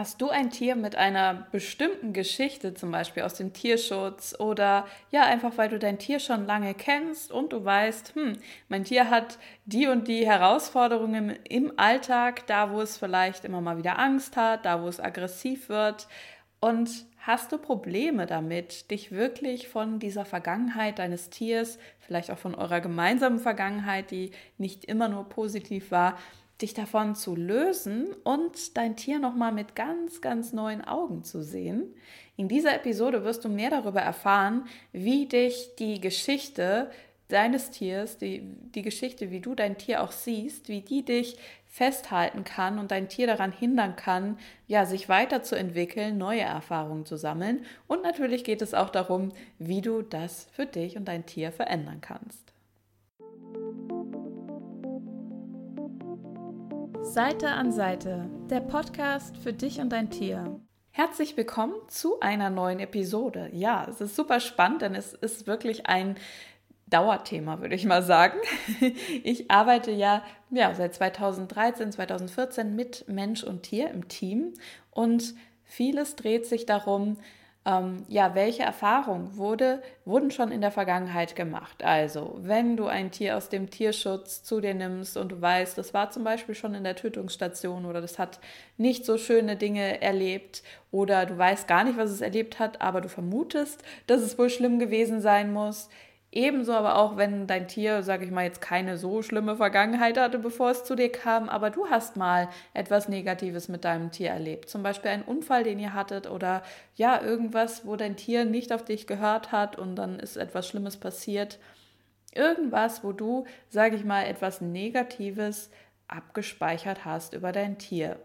Hast du ein Tier mit einer bestimmten Geschichte, zum Beispiel aus dem Tierschutz oder ja, einfach weil du dein Tier schon lange kennst und du weißt, hm, mein Tier hat die und die Herausforderungen im Alltag, da wo es vielleicht immer mal wieder Angst hat, da wo es aggressiv wird. Und hast du Probleme damit, dich wirklich von dieser Vergangenheit deines Tiers, vielleicht auch von eurer gemeinsamen Vergangenheit, die nicht immer nur positiv war, dich davon zu lösen und dein Tier nochmal mit ganz, ganz neuen Augen zu sehen. In dieser Episode wirst du mehr darüber erfahren, wie dich die Geschichte deines Tiers, die, die Geschichte, wie du dein Tier auch siehst, wie die dich festhalten kann und dein Tier daran hindern kann, ja, sich weiterzuentwickeln, neue Erfahrungen zu sammeln. Und natürlich geht es auch darum, wie du das für dich und dein Tier verändern kannst. Seite an Seite, der Podcast für dich und dein Tier. Herzlich willkommen zu einer neuen Episode. Ja, es ist super spannend, denn es ist wirklich ein Dauerthema, würde ich mal sagen. Ich arbeite ja, ja seit 2013, 2014 mit Mensch und Tier im Team und vieles dreht sich darum, ähm, ja, welche Erfahrungen wurde, wurden schon in der Vergangenheit gemacht? Also, wenn du ein Tier aus dem Tierschutz zu dir nimmst und du weißt, das war zum Beispiel schon in der Tötungsstation oder das hat nicht so schöne Dinge erlebt oder du weißt gar nicht, was es erlebt hat, aber du vermutest, dass es wohl schlimm gewesen sein muss, Ebenso aber auch, wenn dein Tier, sage ich mal, jetzt keine so schlimme Vergangenheit hatte, bevor es zu dir kam, aber du hast mal etwas Negatives mit deinem Tier erlebt. Zum Beispiel einen Unfall, den ihr hattet oder ja, irgendwas, wo dein Tier nicht auf dich gehört hat und dann ist etwas Schlimmes passiert. Irgendwas, wo du, sage ich mal, etwas Negatives abgespeichert hast über dein Tier.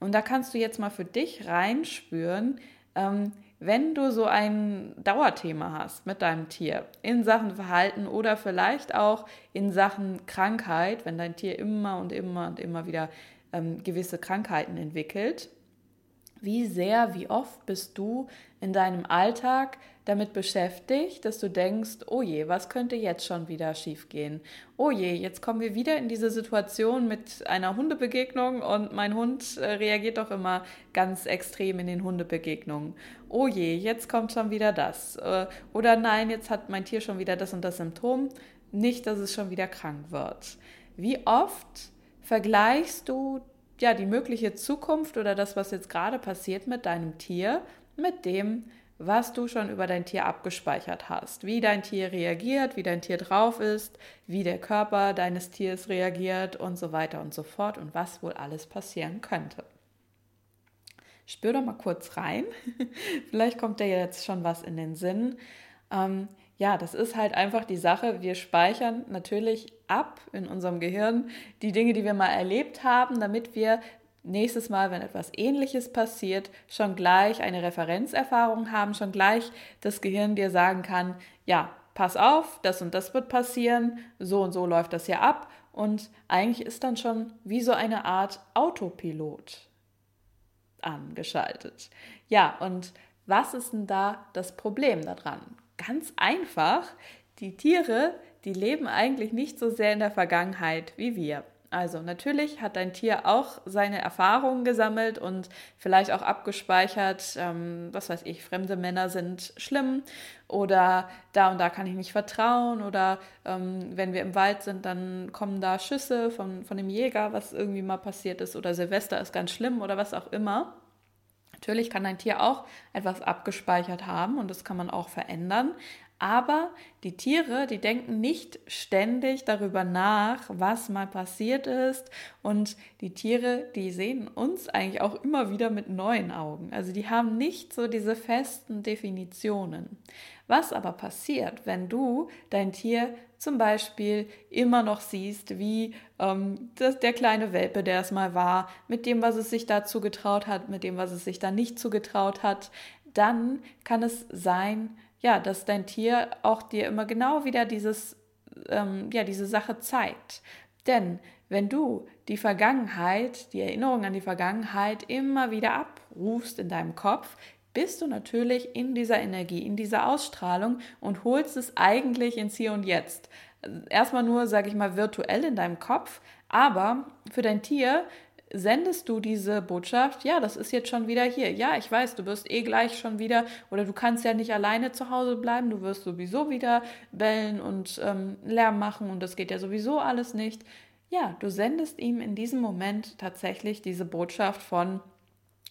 Und da kannst du jetzt mal für dich reinspüren, ähm, wenn du so ein Dauerthema hast mit deinem Tier in Sachen Verhalten oder vielleicht auch in Sachen Krankheit, wenn dein Tier immer und immer und immer wieder ähm, gewisse Krankheiten entwickelt, wie sehr, wie oft bist du in deinem Alltag damit beschäftigt, dass du denkst, oh je, was könnte jetzt schon wieder schiefgehen? Oh je, jetzt kommen wir wieder in diese Situation mit einer Hundebegegnung und mein Hund äh, reagiert doch immer ganz extrem in den Hundebegegnungen. Oh je, jetzt kommt schon wieder das. Äh, oder nein, jetzt hat mein Tier schon wieder das und das Symptom. Nicht, dass es schon wieder krank wird. Wie oft vergleichst du ja, die mögliche Zukunft oder das, was jetzt gerade passiert mit deinem Tier, mit dem, was du schon über dein Tier abgespeichert hast, wie dein Tier reagiert, wie dein Tier drauf ist, wie der Körper deines Tiers reagiert und so weiter und so fort und was wohl alles passieren könnte. Spür doch mal kurz rein. Vielleicht kommt dir jetzt schon was in den Sinn. Ähm, ja, das ist halt einfach die Sache. Wir speichern natürlich ab in unserem Gehirn die Dinge, die wir mal erlebt haben, damit wir nächstes Mal, wenn etwas Ähnliches passiert, schon gleich eine Referenzerfahrung haben, schon gleich das Gehirn dir sagen kann, ja, pass auf, das und das wird passieren, so und so läuft das hier ab. Und eigentlich ist dann schon wie so eine Art Autopilot angeschaltet. Ja, und was ist denn da das Problem daran? Ganz einfach, die Tiere, die leben eigentlich nicht so sehr in der Vergangenheit wie wir. Also natürlich hat dein Tier auch seine Erfahrungen gesammelt und vielleicht auch abgespeichert, ähm, was weiß ich, fremde Männer sind schlimm oder da und da kann ich nicht vertrauen oder ähm, wenn wir im Wald sind, dann kommen da Schüsse von, von dem Jäger, was irgendwie mal passiert ist oder Silvester ist ganz schlimm oder was auch immer. Natürlich kann ein Tier auch etwas abgespeichert haben und das kann man auch verändern. Aber die Tiere, die denken nicht ständig darüber nach, was mal passiert ist. Und die Tiere, die sehen uns eigentlich auch immer wieder mit neuen Augen. Also die haben nicht so diese festen Definitionen. Was aber passiert, wenn du dein Tier zum Beispiel immer noch siehst, wie ähm, das, der kleine Welpe, der es mal war, mit dem, was es sich da zugetraut hat, mit dem, was es sich da nicht zugetraut hat, dann kann es sein, ja, dass dein Tier auch dir immer genau wieder dieses, ähm, ja, diese Sache zeigt. Denn wenn du die Vergangenheit, die Erinnerung an die Vergangenheit immer wieder abrufst in deinem Kopf, bist du natürlich in dieser Energie, in dieser Ausstrahlung und holst es eigentlich ins Hier und Jetzt. Erstmal nur, sage ich mal, virtuell in deinem Kopf, aber für dein Tier sendest du diese Botschaft, ja, das ist jetzt schon wieder hier. Ja, ich weiß, du wirst eh gleich schon wieder, oder du kannst ja nicht alleine zu Hause bleiben, du wirst sowieso wieder bellen und ähm, Lärm machen und das geht ja sowieso alles nicht. Ja, du sendest ihm in diesem Moment tatsächlich diese Botschaft von,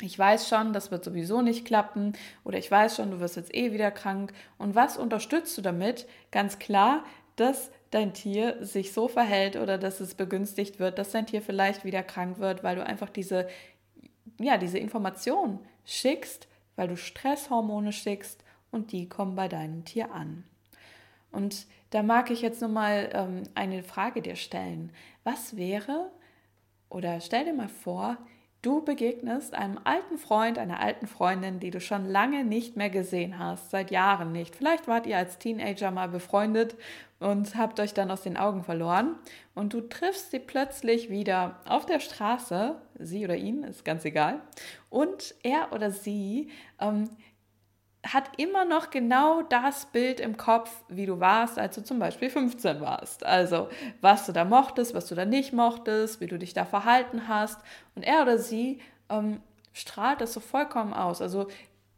ich weiß schon, das wird sowieso nicht klappen oder ich weiß schon, du wirst jetzt eh wieder krank. Und was unterstützt du damit? Ganz klar, dass dein Tier sich so verhält oder dass es begünstigt wird, dass dein Tier vielleicht wieder krank wird, weil du einfach diese, ja, diese Information schickst, weil du Stresshormone schickst und die kommen bei deinem Tier an. Und da mag ich jetzt nochmal ähm, eine Frage dir stellen. Was wäre, oder stell dir mal vor, Du begegnest einem alten Freund, einer alten Freundin, die du schon lange nicht mehr gesehen hast, seit Jahren nicht. Vielleicht wart ihr als Teenager mal befreundet und habt euch dann aus den Augen verloren und du triffst sie plötzlich wieder auf der Straße, sie oder ihn, ist ganz egal, und er oder sie ähm, hat immer noch genau das Bild im Kopf, wie du warst, als du zum Beispiel 15 warst. Also, was du da mochtest, was du da nicht mochtest, wie du dich da verhalten hast. Und er oder sie ähm, strahlt das so vollkommen aus. Also,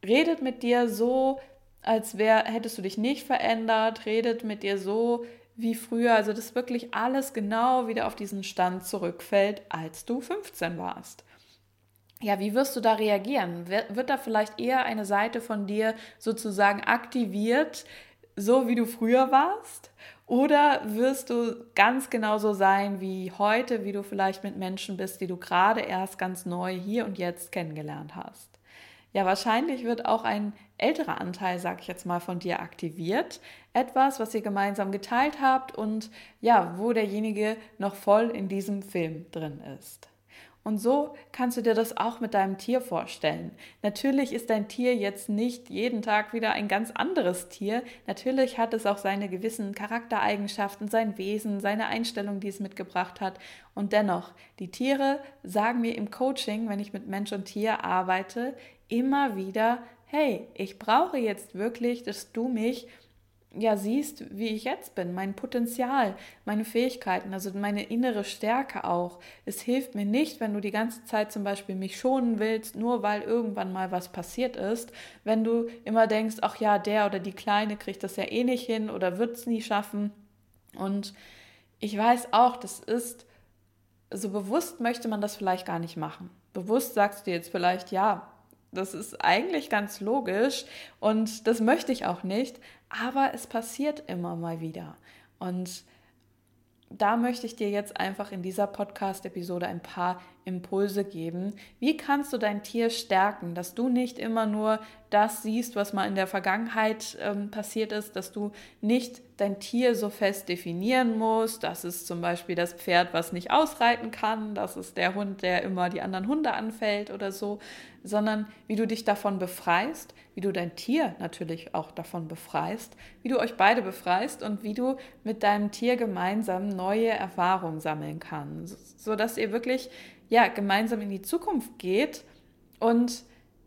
redet mit dir so, als wär, hättest du dich nicht verändert, redet mit dir so wie früher. Also, dass wirklich alles genau wieder auf diesen Stand zurückfällt, als du 15 warst ja, wie wirst du da reagieren? Wird da vielleicht eher eine Seite von dir sozusagen aktiviert, so wie du früher warst? Oder wirst du ganz genauso sein wie heute, wie du vielleicht mit Menschen bist, die du gerade erst ganz neu hier und jetzt kennengelernt hast? Ja, wahrscheinlich wird auch ein älterer Anteil, sag ich jetzt mal, von dir aktiviert. Etwas, was ihr gemeinsam geteilt habt und ja, wo derjenige noch voll in diesem Film drin ist. Und so kannst du dir das auch mit deinem Tier vorstellen. Natürlich ist dein Tier jetzt nicht jeden Tag wieder ein ganz anderes Tier. Natürlich hat es auch seine gewissen Charaktereigenschaften, sein Wesen, seine Einstellung, die es mitgebracht hat. Und dennoch, die Tiere sagen mir im Coaching, wenn ich mit Mensch und Tier arbeite, immer wieder, hey, ich brauche jetzt wirklich, dass du mich ja siehst, wie ich jetzt bin, mein Potenzial, meine Fähigkeiten, also meine innere Stärke auch. Es hilft mir nicht, wenn du die ganze Zeit zum Beispiel mich schonen willst, nur weil irgendwann mal was passiert ist. Wenn du immer denkst, ach ja, der oder die Kleine kriegt das ja eh nicht hin oder wird es nie schaffen. Und ich weiß auch, das ist, so bewusst möchte man das vielleicht gar nicht machen. Bewusst sagst du jetzt vielleicht, ja, das ist eigentlich ganz logisch und das möchte ich auch nicht, aber es passiert immer mal wieder. Und da möchte ich dir jetzt einfach in dieser Podcast-Episode ein paar Impulse geben. Wie kannst du dein Tier stärken, dass du nicht immer nur das siehst, was mal in der Vergangenheit ähm, passiert ist, dass du nicht dein Tier so fest definieren musst. Das ist zum Beispiel das Pferd, was nicht ausreiten kann, das ist der Hund, der immer die anderen Hunde anfällt oder so, sondern wie du dich davon befreist, wie du dein Tier natürlich auch davon befreist, wie du euch beide befreist und wie du mit deinem Tier gemeinsam neue Erfahrungen sammeln kannst, sodass ihr wirklich ja gemeinsam in die Zukunft geht und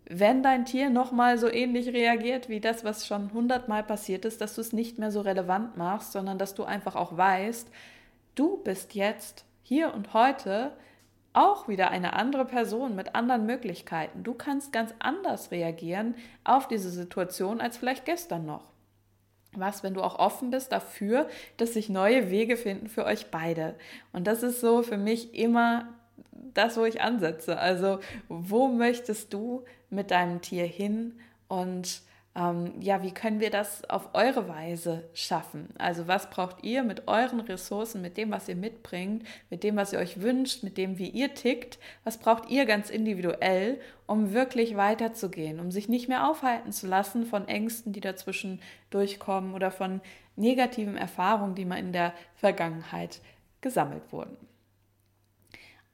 wenn dein Tier nochmal so ähnlich reagiert wie das, was schon hundertmal passiert ist, dass du es nicht mehr so relevant machst, sondern dass du einfach auch weißt, du bist jetzt hier und heute auch wieder eine andere Person mit anderen Möglichkeiten. Du kannst ganz anders reagieren auf diese Situation als vielleicht gestern noch. Was, wenn du auch offen bist dafür, dass sich neue Wege finden für euch beide. Und das ist so für mich immer das, wo ich ansetze. Also, wo möchtest du mit deinem Tier hin und ähm, ja, wie können wir das auf eure Weise schaffen? Also, was braucht ihr mit euren Ressourcen, mit dem, was ihr mitbringt, mit dem, was ihr euch wünscht, mit dem, wie ihr tickt? Was braucht ihr ganz individuell, um wirklich weiterzugehen, um sich nicht mehr aufhalten zu lassen von Ängsten, die dazwischen durchkommen oder von negativen Erfahrungen, die mal in der Vergangenheit gesammelt wurden?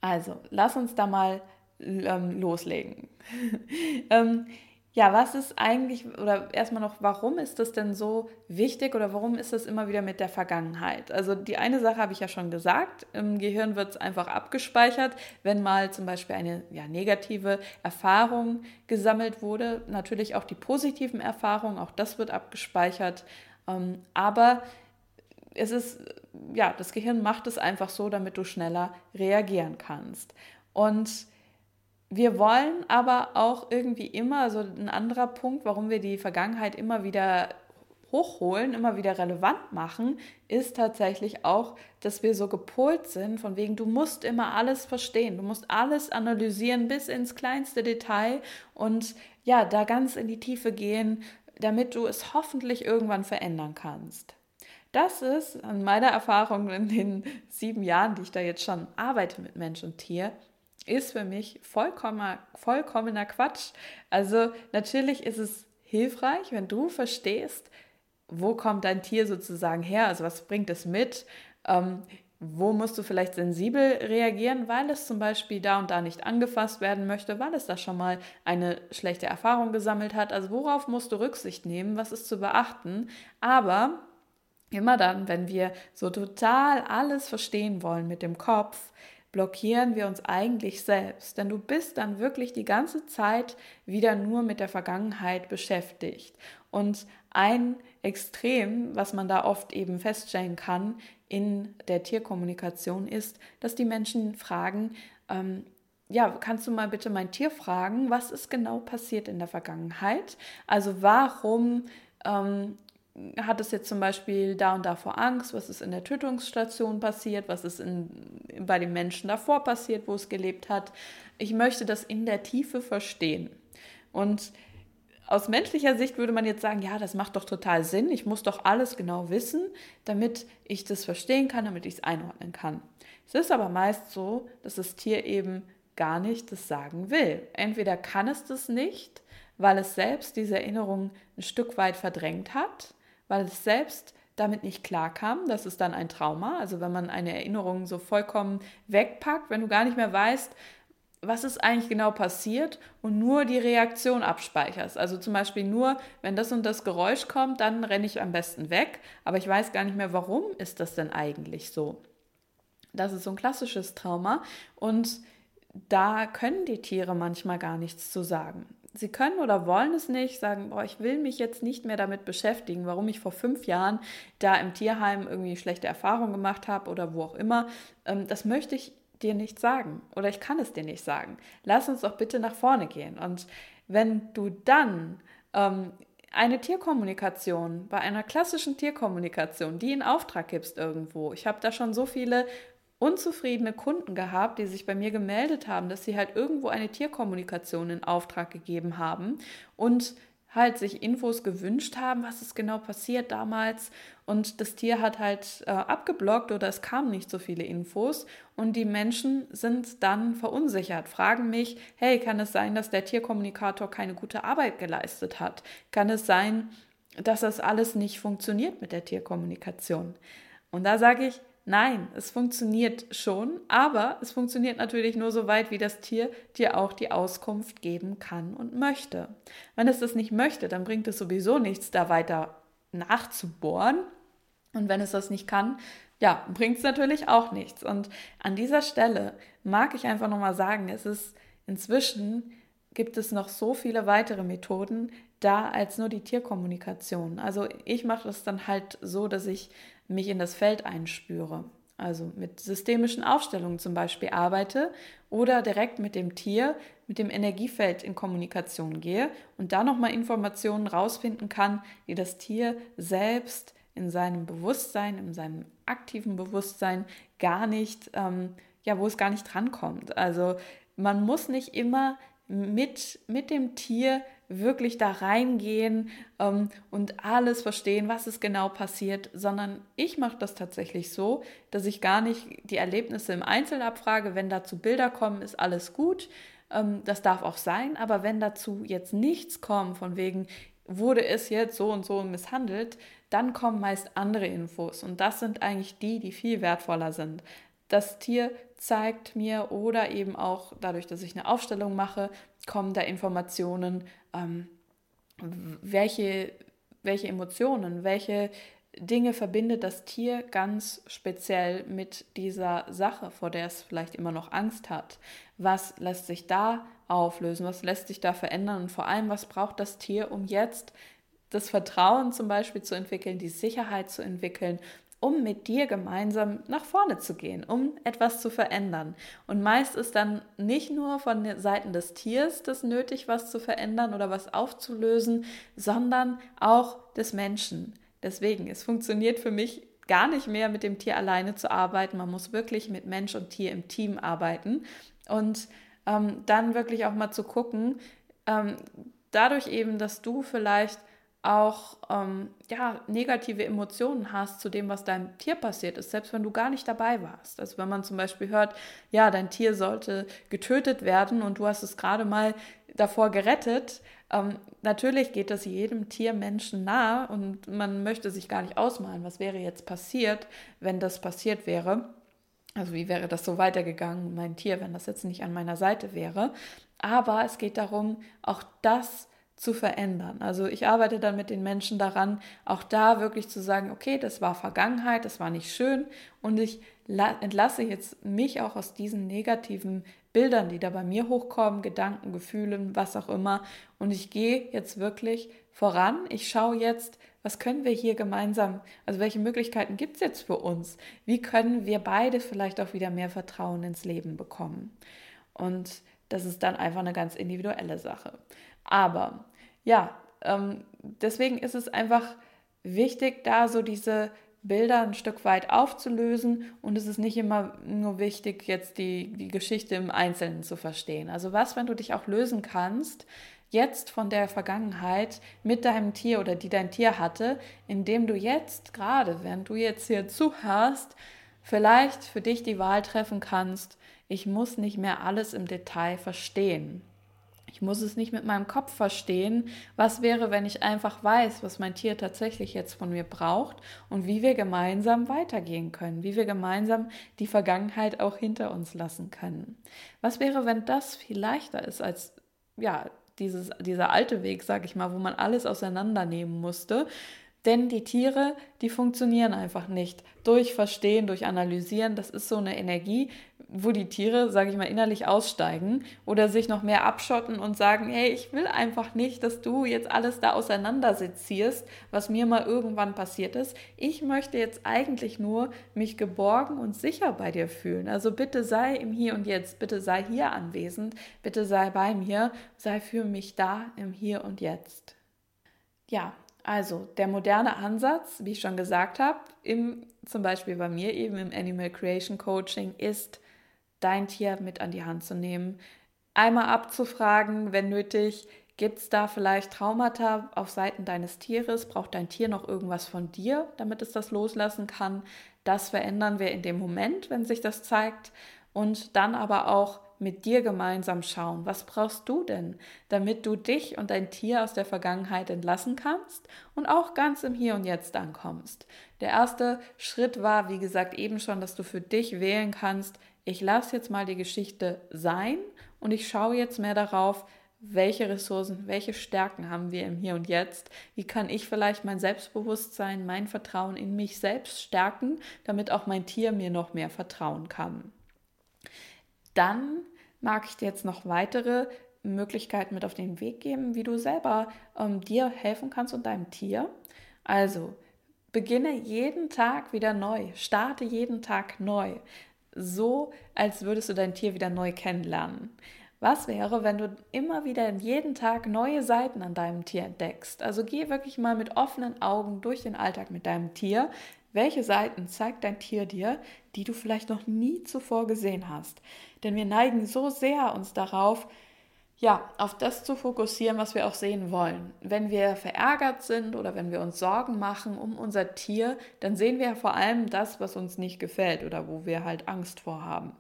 Also, lass uns da mal ähm, loslegen. ähm, ja, was ist eigentlich, oder erstmal noch, warum ist das denn so wichtig oder warum ist das immer wieder mit der Vergangenheit? Also die eine Sache habe ich ja schon gesagt, im Gehirn wird es einfach abgespeichert, wenn mal zum Beispiel eine ja, negative Erfahrung gesammelt wurde. Natürlich auch die positiven Erfahrungen, auch das wird abgespeichert. Ähm, aber es ist, ja, das Gehirn macht es einfach so, damit du schneller reagieren kannst. Und wir wollen aber auch irgendwie immer, so ein anderer Punkt, warum wir die Vergangenheit immer wieder hochholen, immer wieder relevant machen, ist tatsächlich auch, dass wir so gepolt sind, von wegen, du musst immer alles verstehen, du musst alles analysieren bis ins kleinste Detail und ja, da ganz in die Tiefe gehen, damit du es hoffentlich irgendwann verändern kannst. Das ist an meiner Erfahrung in den sieben Jahren, die ich da jetzt schon arbeite mit Mensch und Tier, ist für mich vollkommener, vollkommener Quatsch. Also natürlich ist es hilfreich, wenn du verstehst, wo kommt dein Tier sozusagen her, also was bringt es mit, ähm, wo musst du vielleicht sensibel reagieren, weil es zum Beispiel da und da nicht angefasst werden möchte, weil es da schon mal eine schlechte Erfahrung gesammelt hat. Also worauf musst du Rücksicht nehmen, was ist zu beachten. Aber immer dann, wenn wir so total alles verstehen wollen mit dem Kopf, blockieren wir uns eigentlich selbst, denn du bist dann wirklich die ganze Zeit wieder nur mit der Vergangenheit beschäftigt. Und ein Extrem, was man da oft eben feststellen kann in der Tierkommunikation, ist, dass die Menschen fragen, ähm, ja, kannst du mal bitte mein Tier fragen, was ist genau passiert in der Vergangenheit? Also warum ähm, hat es jetzt zum Beispiel da und da vor Angst, was ist in der Tötungsstation passiert, was ist in, bei den Menschen davor passiert, wo es gelebt hat. Ich möchte das in der Tiefe verstehen. Und aus menschlicher Sicht würde man jetzt sagen, ja, das macht doch total Sinn, ich muss doch alles genau wissen, damit ich das verstehen kann, damit ich es einordnen kann. Es ist aber meist so, dass das Tier eben gar nicht das sagen will. Entweder kann es das nicht, weil es selbst diese Erinnerung ein Stück weit verdrängt hat, weil es selbst damit nicht klarkam. Das ist dann ein Trauma. Also wenn man eine Erinnerung so vollkommen wegpackt, wenn du gar nicht mehr weißt, was ist eigentlich genau passiert und nur die Reaktion abspeicherst. Also zum Beispiel nur, wenn das und das Geräusch kommt, dann renne ich am besten weg, aber ich weiß gar nicht mehr, warum ist das denn eigentlich so. Das ist so ein klassisches Trauma und da können die Tiere manchmal gar nichts zu sagen sie können oder wollen es nicht, sagen, boah, ich will mich jetzt nicht mehr damit beschäftigen, warum ich vor fünf Jahren da im Tierheim irgendwie schlechte Erfahrungen gemacht habe oder wo auch immer. Ähm, das möchte ich dir nicht sagen oder ich kann es dir nicht sagen. Lass uns doch bitte nach vorne gehen. Und wenn du dann ähm, eine Tierkommunikation, bei einer klassischen Tierkommunikation, die in Auftrag gibst irgendwo. Ich habe da schon so viele unzufriedene Kunden gehabt, die sich bei mir gemeldet haben, dass sie halt irgendwo eine Tierkommunikation in Auftrag gegeben haben und halt sich Infos gewünscht haben, was ist genau passiert damals und das Tier hat halt äh, abgeblockt oder es kamen nicht so viele Infos und die Menschen sind dann verunsichert, fragen mich, hey, kann es sein, dass der Tierkommunikator keine gute Arbeit geleistet hat? Kann es sein, dass das alles nicht funktioniert mit der Tierkommunikation? Und da sage ich, Nein, es funktioniert schon, aber es funktioniert natürlich nur so weit, wie das Tier dir auch die Auskunft geben kann und möchte. Wenn es das nicht möchte, dann bringt es sowieso nichts, da weiter nachzubohren. Und wenn es das nicht kann, ja, bringt es natürlich auch nichts. Und an dieser Stelle mag ich einfach nochmal sagen, es ist inzwischen gibt es noch so viele weitere Methoden da als nur die Tierkommunikation. Also ich mache das dann halt so, dass ich mich in das Feld einspüre. Also mit systemischen Aufstellungen zum Beispiel arbeite oder direkt mit dem Tier, mit dem Energiefeld in Kommunikation gehe und da nochmal Informationen rausfinden kann, die das Tier selbst in seinem Bewusstsein, in seinem aktiven Bewusstsein gar nicht, ähm, ja, wo es gar nicht drankommt. Also man muss nicht immer mit, mit dem Tier wirklich da reingehen ähm, und alles verstehen, was ist genau passiert, sondern ich mache das tatsächlich so, dass ich gar nicht die Erlebnisse im Einzelnen abfrage. Wenn dazu Bilder kommen, ist alles gut. Ähm, das darf auch sein, aber wenn dazu jetzt nichts kommt, von wegen, wurde es jetzt so und so misshandelt, dann kommen meist andere Infos und das sind eigentlich die, die viel wertvoller sind. Das Tier zeigt mir oder eben auch dadurch, dass ich eine Aufstellung mache, kommen da Informationen, ähm, welche, welche Emotionen, welche Dinge verbindet das Tier ganz speziell mit dieser Sache, vor der es vielleicht immer noch Angst hat. Was lässt sich da auflösen? Was lässt sich da verändern? Und vor allem, was braucht das Tier, um jetzt das Vertrauen zum Beispiel zu entwickeln, die Sicherheit zu entwickeln um mit dir gemeinsam nach vorne zu gehen, um etwas zu verändern. Und meist ist dann nicht nur von den Seiten des Tiers das nötig, was zu verändern oder was aufzulösen, sondern auch des Menschen. Deswegen, es funktioniert für mich gar nicht mehr mit dem Tier alleine zu arbeiten. Man muss wirklich mit Mensch und Tier im Team arbeiten und ähm, dann wirklich auch mal zu gucken, ähm, dadurch eben, dass du vielleicht auch ähm, ja, negative Emotionen hast zu dem, was deinem Tier passiert ist, selbst wenn du gar nicht dabei warst. Also wenn man zum Beispiel hört, ja, dein Tier sollte getötet werden und du hast es gerade mal davor gerettet, ähm, natürlich geht das jedem Tier Menschen nah und man möchte sich gar nicht ausmalen, was wäre jetzt passiert, wenn das passiert wäre. Also wie wäre das so weitergegangen, mein Tier, wenn das jetzt nicht an meiner Seite wäre. Aber es geht darum, auch das zu verändern. Also ich arbeite dann mit den Menschen daran, auch da wirklich zu sagen, okay, das war Vergangenheit, das war nicht schön und ich entlasse jetzt mich auch aus diesen negativen Bildern, die da bei mir hochkommen, Gedanken, Gefühlen, was auch immer. Und ich gehe jetzt wirklich voran. Ich schaue jetzt, was können wir hier gemeinsam, also welche Möglichkeiten gibt es jetzt für uns? Wie können wir beide vielleicht auch wieder mehr Vertrauen ins Leben bekommen? Und das ist dann einfach eine ganz individuelle Sache. Aber ja, ähm, deswegen ist es einfach wichtig, da so diese Bilder ein Stück weit aufzulösen und es ist nicht immer nur wichtig, jetzt die, die Geschichte im Einzelnen zu verstehen. Also was, wenn du dich auch lösen kannst, jetzt von der Vergangenheit mit deinem Tier oder die dein Tier hatte, indem du jetzt gerade, wenn du jetzt hier zuhörst, vielleicht für dich die Wahl treffen kannst, ich muss nicht mehr alles im Detail verstehen. Ich muss es nicht mit meinem Kopf verstehen. Was wäre, wenn ich einfach weiß, was mein Tier tatsächlich jetzt von mir braucht und wie wir gemeinsam weitergehen können, wie wir gemeinsam die Vergangenheit auch hinter uns lassen können. Was wäre, wenn das viel leichter ist als ja, dieses, dieser alte Weg, sag ich mal, wo man alles auseinandernehmen musste, denn die Tiere, die funktionieren einfach nicht. Durch Verstehen, durch Analysieren, das ist so eine Energie, wo die Tiere, sage ich mal, innerlich aussteigen oder sich noch mehr abschotten und sagen, hey, ich will einfach nicht, dass du jetzt alles da auseinandersezierst, was mir mal irgendwann passiert ist. Ich möchte jetzt eigentlich nur mich geborgen und sicher bei dir fühlen. Also bitte sei im Hier und Jetzt, bitte sei hier anwesend, bitte sei bei mir, sei für mich da im Hier und Jetzt. Ja, also der moderne Ansatz, wie ich schon gesagt habe, im, zum Beispiel bei mir eben im Animal Creation Coaching, ist, dein Tier mit an die Hand zu nehmen, einmal abzufragen, wenn nötig, gibt es da vielleicht Traumata auf Seiten deines Tieres? Braucht dein Tier noch irgendwas von dir, damit es das loslassen kann? Das verändern wir in dem Moment, wenn sich das zeigt. Und dann aber auch mit dir gemeinsam schauen, was brauchst du denn, damit du dich und dein Tier aus der Vergangenheit entlassen kannst und auch ganz im Hier und Jetzt ankommst. Der erste Schritt war, wie gesagt, eben schon, dass du für dich wählen kannst, ich lasse jetzt mal die Geschichte sein und ich schaue jetzt mehr darauf, welche Ressourcen, welche Stärken haben wir im Hier und Jetzt? Wie kann ich vielleicht mein Selbstbewusstsein, mein Vertrauen in mich selbst stärken, damit auch mein Tier mir noch mehr vertrauen kann? Dann mag ich dir jetzt noch weitere Möglichkeiten mit auf den Weg geben, wie du selber ähm, dir helfen kannst und deinem Tier. Also beginne jeden Tag wieder neu, starte jeden Tag neu, so als würdest du dein Tier wieder neu kennenlernen. Was wäre, wenn du immer wieder jeden Tag neue Seiten an deinem Tier entdeckst? Also geh wirklich mal mit offenen Augen durch den Alltag mit deinem Tier. Welche Seiten zeigt dein Tier dir, die du vielleicht noch nie zuvor gesehen hast? Denn wir neigen so sehr uns darauf, ja, auf das zu fokussieren, was wir auch sehen wollen. Wenn wir verärgert sind oder wenn wir uns Sorgen machen um unser Tier, dann sehen wir vor allem das, was uns nicht gefällt oder wo wir halt Angst vor haben.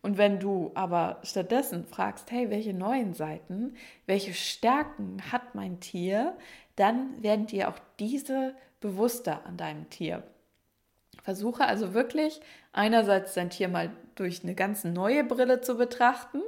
Und wenn du aber stattdessen fragst, hey, welche neuen Seiten, welche Stärken hat mein Tier, dann werden dir auch diese bewusster an deinem Tier. Versuche also wirklich einerseits dein Tier mal durch eine ganz neue Brille zu betrachten,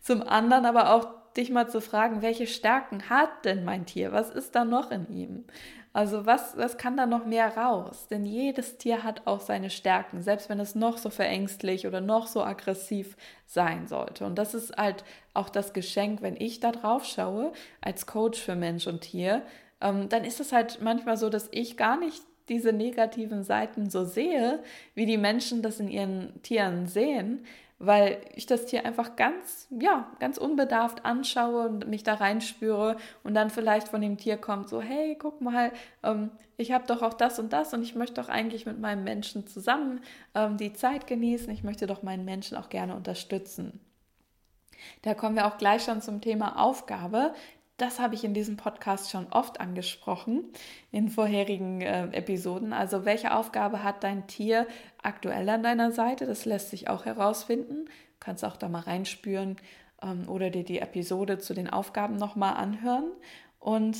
zum anderen aber auch dich mal zu fragen, welche Stärken hat denn mein Tier? Was ist da noch in ihm? Also was, was kann da noch mehr raus? Denn jedes Tier hat auch seine Stärken, selbst wenn es noch so verängstlich oder noch so aggressiv sein sollte. Und das ist halt auch das Geschenk, wenn ich da drauf schaue, als Coach für Mensch und Tier, ähm, dann ist es halt manchmal so, dass ich gar nicht diese negativen Seiten so sehe, wie die Menschen das in ihren Tieren sehen, weil ich das Tier einfach ganz, ja, ganz unbedarft anschaue und mich da reinspüre und dann vielleicht von dem Tier kommt so, hey, guck mal, ähm, ich habe doch auch das und das und ich möchte doch eigentlich mit meinem Menschen zusammen ähm, die Zeit genießen, ich möchte doch meinen Menschen auch gerne unterstützen. Da kommen wir auch gleich schon zum Thema Aufgabe. Das habe ich in diesem Podcast schon oft angesprochen, in vorherigen äh, Episoden. Also welche Aufgabe hat dein Tier aktuell an deiner Seite? Das lässt sich auch herausfinden. Du kannst auch da mal reinspüren ähm, oder dir die Episode zu den Aufgaben nochmal anhören. Und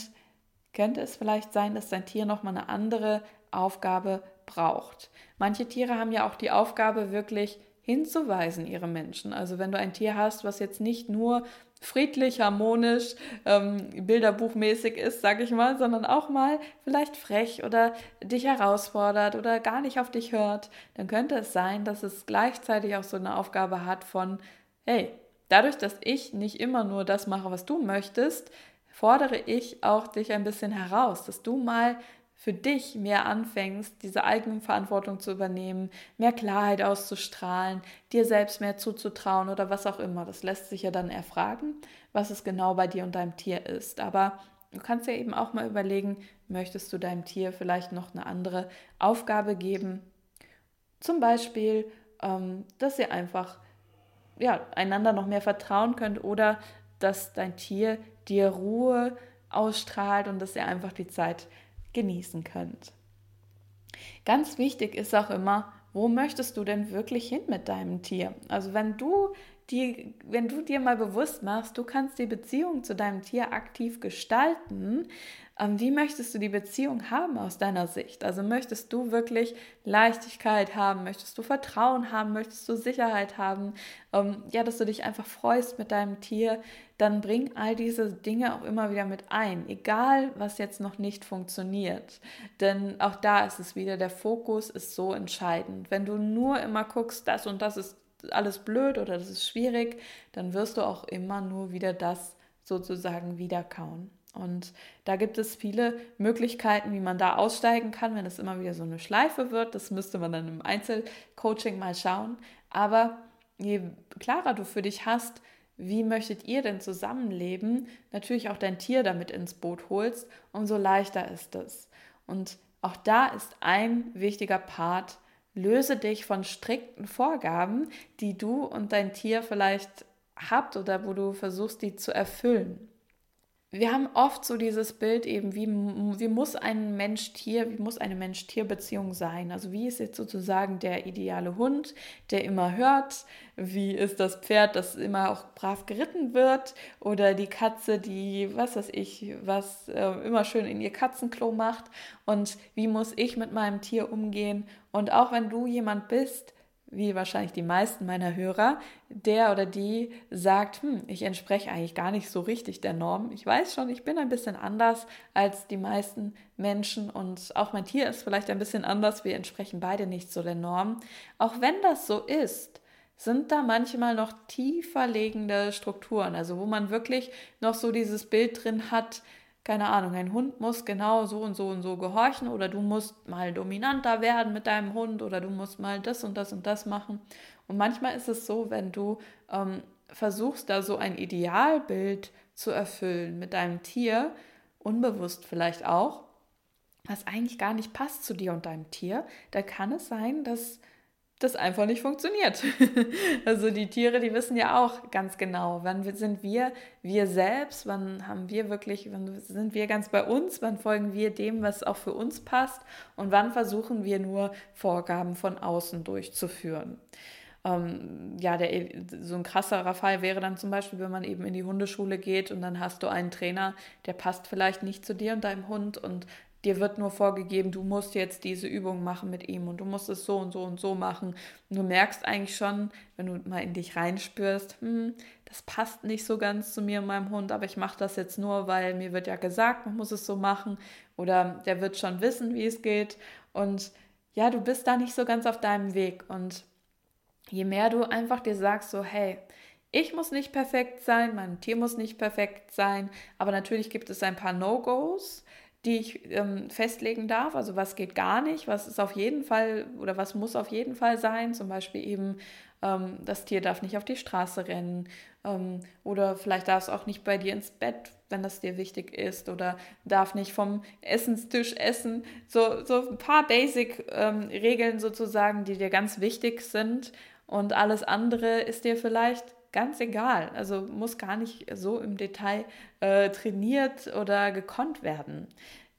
könnte es vielleicht sein, dass dein Tier nochmal eine andere Aufgabe braucht. Manche Tiere haben ja auch die Aufgabe, wirklich hinzuweisen, ihre Menschen. Also wenn du ein Tier hast, was jetzt nicht nur friedlich, harmonisch, ähm, bilderbuchmäßig ist, sag ich mal, sondern auch mal vielleicht frech oder dich herausfordert oder gar nicht auf dich hört, dann könnte es sein, dass es gleichzeitig auch so eine Aufgabe hat von, hey, dadurch, dass ich nicht immer nur das mache, was du möchtest, fordere ich auch dich ein bisschen heraus, dass du mal für dich mehr anfängst, diese Eigenverantwortung zu übernehmen, mehr Klarheit auszustrahlen, dir selbst mehr zuzutrauen oder was auch immer. Das lässt sich ja dann erfragen, was es genau bei dir und deinem Tier ist. Aber du kannst ja eben auch mal überlegen, möchtest du deinem Tier vielleicht noch eine andere Aufgabe geben? Zum Beispiel, ähm, dass ihr einfach ja, einander noch mehr vertrauen könnt oder dass dein Tier dir Ruhe ausstrahlt und dass ihr einfach die Zeit genießen könnt. Ganz wichtig ist auch immer, wo möchtest du denn wirklich hin mit deinem Tier? Also wenn du die, wenn du dir mal bewusst machst, du kannst die Beziehung zu deinem Tier aktiv gestalten, ähm, wie möchtest du die Beziehung haben aus deiner Sicht? Also möchtest du wirklich Leichtigkeit haben? Möchtest du Vertrauen haben? Möchtest du Sicherheit haben? Ähm, ja, dass du dich einfach freust mit deinem Tier, dann bring all diese Dinge auch immer wieder mit ein, egal was jetzt noch nicht funktioniert. Denn auch da ist es wieder, der Fokus ist so entscheidend. Wenn du nur immer guckst, das und das ist alles blöd oder das ist schwierig, dann wirst du auch immer nur wieder das sozusagen wiederkauen. Und da gibt es viele Möglichkeiten, wie man da aussteigen kann, wenn es immer wieder so eine Schleife wird. Das müsste man dann im Einzelcoaching mal schauen. Aber je klarer du für dich hast, wie möchtet ihr denn zusammenleben, natürlich auch dein Tier damit ins Boot holst, umso leichter ist es. Und auch da ist ein wichtiger Part, löse dich von strikten Vorgaben, die du und dein Tier vielleicht habt oder wo du versuchst, die zu erfüllen wir haben oft so dieses Bild eben, wie, wie muss ein Mensch-Tier, wie muss eine Mensch-Tier-Beziehung sein? Also wie ist jetzt sozusagen der ideale Hund, der immer hört? Wie ist das Pferd, das immer auch brav geritten wird? Oder die Katze, die, was weiß ich, was äh, immer schön in ihr Katzenklo macht? Und wie muss ich mit meinem Tier umgehen? Und auch wenn du jemand bist, wie wahrscheinlich die meisten meiner Hörer, der oder die sagt, hm, ich entspreche eigentlich gar nicht so richtig der Norm. Ich weiß schon, ich bin ein bisschen anders als die meisten Menschen und auch mein Tier ist vielleicht ein bisschen anders. Wir entsprechen beide nicht so der Norm. Auch wenn das so ist, sind da manchmal noch tiefer liegende Strukturen, also wo man wirklich noch so dieses Bild drin hat, keine Ahnung, ein Hund muss genau so und so und so gehorchen oder du musst mal dominanter werden mit deinem Hund oder du musst mal das und das und das machen. Und manchmal ist es so, wenn du ähm, versuchst, da so ein Idealbild zu erfüllen mit deinem Tier, unbewusst vielleicht auch, was eigentlich gar nicht passt zu dir und deinem Tier, da kann es sein, dass das einfach nicht funktioniert. also die Tiere, die wissen ja auch ganz genau, wann sind wir wir selbst, wann haben wir wirklich, wann sind wir ganz bei uns, wann folgen wir dem, was auch für uns passt und wann versuchen wir nur Vorgaben von außen durchzuführen. Ähm, ja, der, so ein krasserer Fall wäre dann zum Beispiel, wenn man eben in die Hundeschule geht und dann hast du einen Trainer, der passt vielleicht nicht zu dir und deinem Hund und dir wird nur vorgegeben, du musst jetzt diese Übung machen mit ihm und du musst es so und so und so machen. Und du merkst eigentlich schon, wenn du mal in dich reinspürst, hm, das passt nicht so ganz zu mir und meinem Hund, aber ich mache das jetzt nur, weil mir wird ja gesagt, man muss es so machen oder der wird schon wissen, wie es geht. Und ja, du bist da nicht so ganz auf deinem Weg. Und je mehr du einfach dir sagst, so, hey, ich muss nicht perfekt sein, mein Tier muss nicht perfekt sein, aber natürlich gibt es ein paar No-Gos, die ich ähm, festlegen darf. Also was geht gar nicht, was ist auf jeden Fall oder was muss auf jeden Fall sein. Zum Beispiel eben, ähm, das Tier darf nicht auf die Straße rennen ähm, oder vielleicht darf es auch nicht bei dir ins Bett, wenn das dir wichtig ist oder darf nicht vom Essenstisch essen. So, so ein paar Basic-Regeln ähm, sozusagen, die dir ganz wichtig sind. Und alles andere ist dir vielleicht ganz egal. Also muss gar nicht so im Detail äh, trainiert oder gekonnt werden.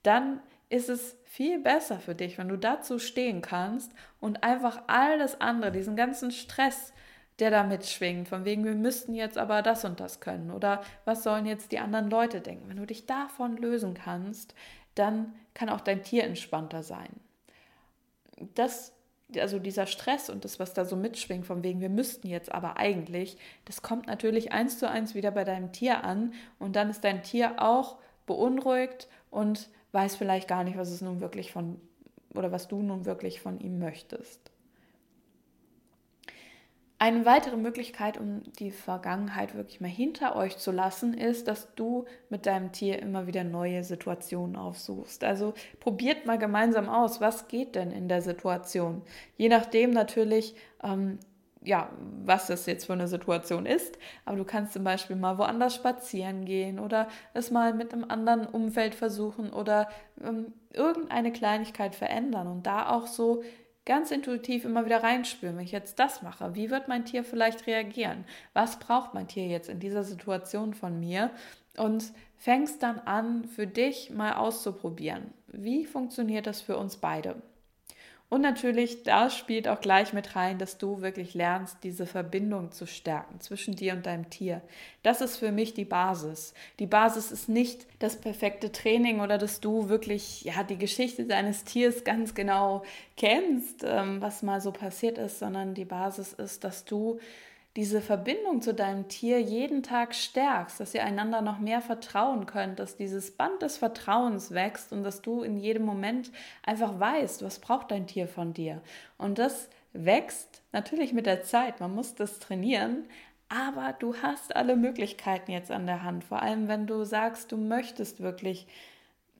Dann ist es viel besser für dich, wenn du dazu stehen kannst und einfach all das andere, diesen ganzen Stress, der da mitschwingt, von wegen, wir müssten jetzt aber das und das können oder was sollen jetzt die anderen Leute denken. Wenn du dich davon lösen kannst, dann kann auch dein Tier entspannter sein. Das also dieser Stress und das, was da so mitschwingt, von wegen, wir müssten jetzt aber eigentlich, das kommt natürlich eins zu eins wieder bei deinem Tier an und dann ist dein Tier auch beunruhigt und weiß vielleicht gar nicht, was es nun wirklich von oder was du nun wirklich von ihm möchtest. Eine weitere Möglichkeit, um die Vergangenheit wirklich mal hinter euch zu lassen, ist, dass du mit deinem Tier immer wieder neue Situationen aufsuchst. Also probiert mal gemeinsam aus, was geht denn in der Situation. Je nachdem natürlich, ähm, ja, was das jetzt für eine Situation ist. Aber du kannst zum Beispiel mal woanders spazieren gehen oder es mal mit einem anderen Umfeld versuchen oder ähm, irgendeine Kleinigkeit verändern und da auch so ganz intuitiv immer wieder reinspüren, wenn ich jetzt das mache, wie wird mein Tier vielleicht reagieren? Was braucht mein Tier jetzt in dieser Situation von mir? Und fängst dann an, für dich mal auszuprobieren. Wie funktioniert das für uns beide? Und natürlich, da spielt auch gleich mit rein, dass du wirklich lernst, diese Verbindung zu stärken zwischen dir und deinem Tier. Das ist für mich die Basis. Die Basis ist nicht das perfekte Training oder dass du wirklich ja die Geschichte deines Tiers ganz genau kennst, ähm, was mal so passiert ist, sondern die Basis ist, dass du diese Verbindung zu deinem Tier jeden Tag stärkst, dass ihr einander noch mehr vertrauen könnt, dass dieses Band des Vertrauens wächst und dass du in jedem Moment einfach weißt, was braucht dein Tier von dir. Und das wächst natürlich mit der Zeit, man muss das trainieren, aber du hast alle Möglichkeiten jetzt an der Hand, vor allem wenn du sagst, du möchtest wirklich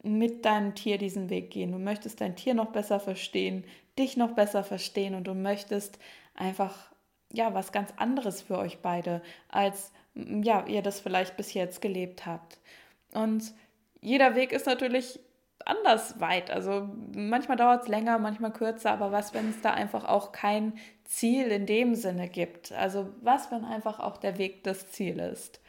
mit deinem Tier diesen Weg gehen, du möchtest dein Tier noch besser verstehen, dich noch besser verstehen und du möchtest einfach ja was ganz anderes für euch beide, als ja, ihr das vielleicht bis jetzt gelebt habt. Und jeder Weg ist natürlich anders weit. Also manchmal dauert es länger, manchmal kürzer, aber was, wenn es da einfach auch kein Ziel in dem Sinne gibt? Also was, wenn einfach auch der Weg das Ziel ist?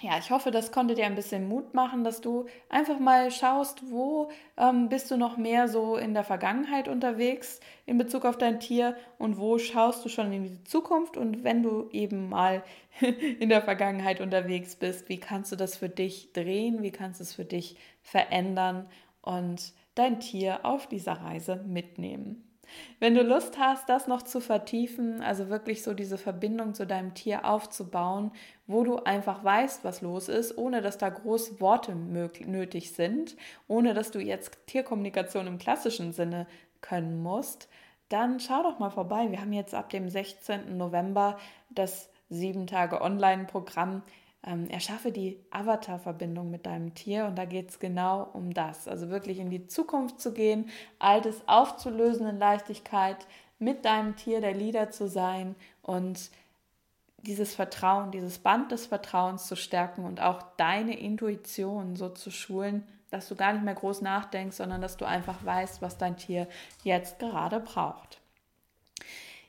Ja, ich hoffe, das konnte dir ein bisschen Mut machen, dass du einfach mal schaust, wo ähm, bist du noch mehr so in der Vergangenheit unterwegs in Bezug auf dein Tier und wo schaust du schon in die Zukunft und wenn du eben mal in der Vergangenheit unterwegs bist, wie kannst du das für dich drehen, wie kannst du es für dich verändern und dein Tier auf dieser Reise mitnehmen. Wenn du Lust hast, das noch zu vertiefen, also wirklich so diese Verbindung zu deinem Tier aufzubauen, wo du einfach weißt, was los ist, ohne dass da groß Worte nötig sind, ohne dass du jetzt Tierkommunikation im klassischen Sinne können musst, dann schau doch mal vorbei. Wir haben jetzt ab dem 16. November das 7 Tage Online-Programm ähm, erschaffe die Avatar-Verbindung mit deinem Tier und da geht es genau um das. Also wirklich in die Zukunft zu gehen, Altes aufzulösen in Leichtigkeit, mit deinem Tier der Leader zu sein und dieses Vertrauen, dieses Band des Vertrauens zu stärken und auch deine Intuition so zu schulen, dass du gar nicht mehr groß nachdenkst, sondern dass du einfach weißt, was dein Tier jetzt gerade braucht.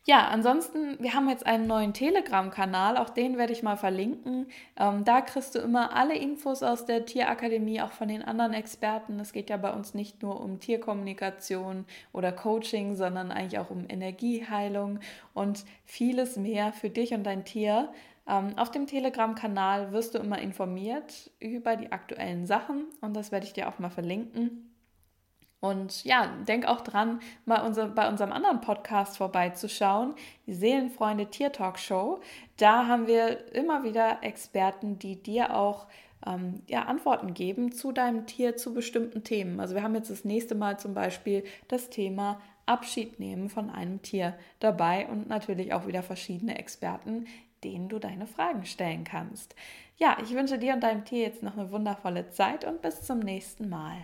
Ja, ansonsten, wir haben jetzt einen neuen Telegram-Kanal, auch den werde ich mal verlinken. Ähm, da kriegst du immer alle Infos aus der Tierakademie, auch von den anderen Experten. Es geht ja bei uns nicht nur um Tierkommunikation oder Coaching, sondern eigentlich auch um Energieheilung und vieles mehr für dich und dein Tier. Ähm, auf dem Telegram-Kanal wirst du immer informiert über die aktuellen Sachen und das werde ich dir auch mal verlinken. Und ja, denk auch dran, mal unser, bei unserem anderen Podcast vorbeizuschauen, die Seelenfreunde Tier Talk Show. Da haben wir immer wieder Experten, die dir auch ähm, ja, Antworten geben zu deinem Tier, zu bestimmten Themen. Also wir haben jetzt das nächste Mal zum Beispiel das Thema Abschied nehmen von einem Tier dabei und natürlich auch wieder verschiedene Experten denen du deine Fragen stellen kannst. Ja, ich wünsche dir und deinem Tier jetzt noch eine wundervolle Zeit und bis zum nächsten Mal.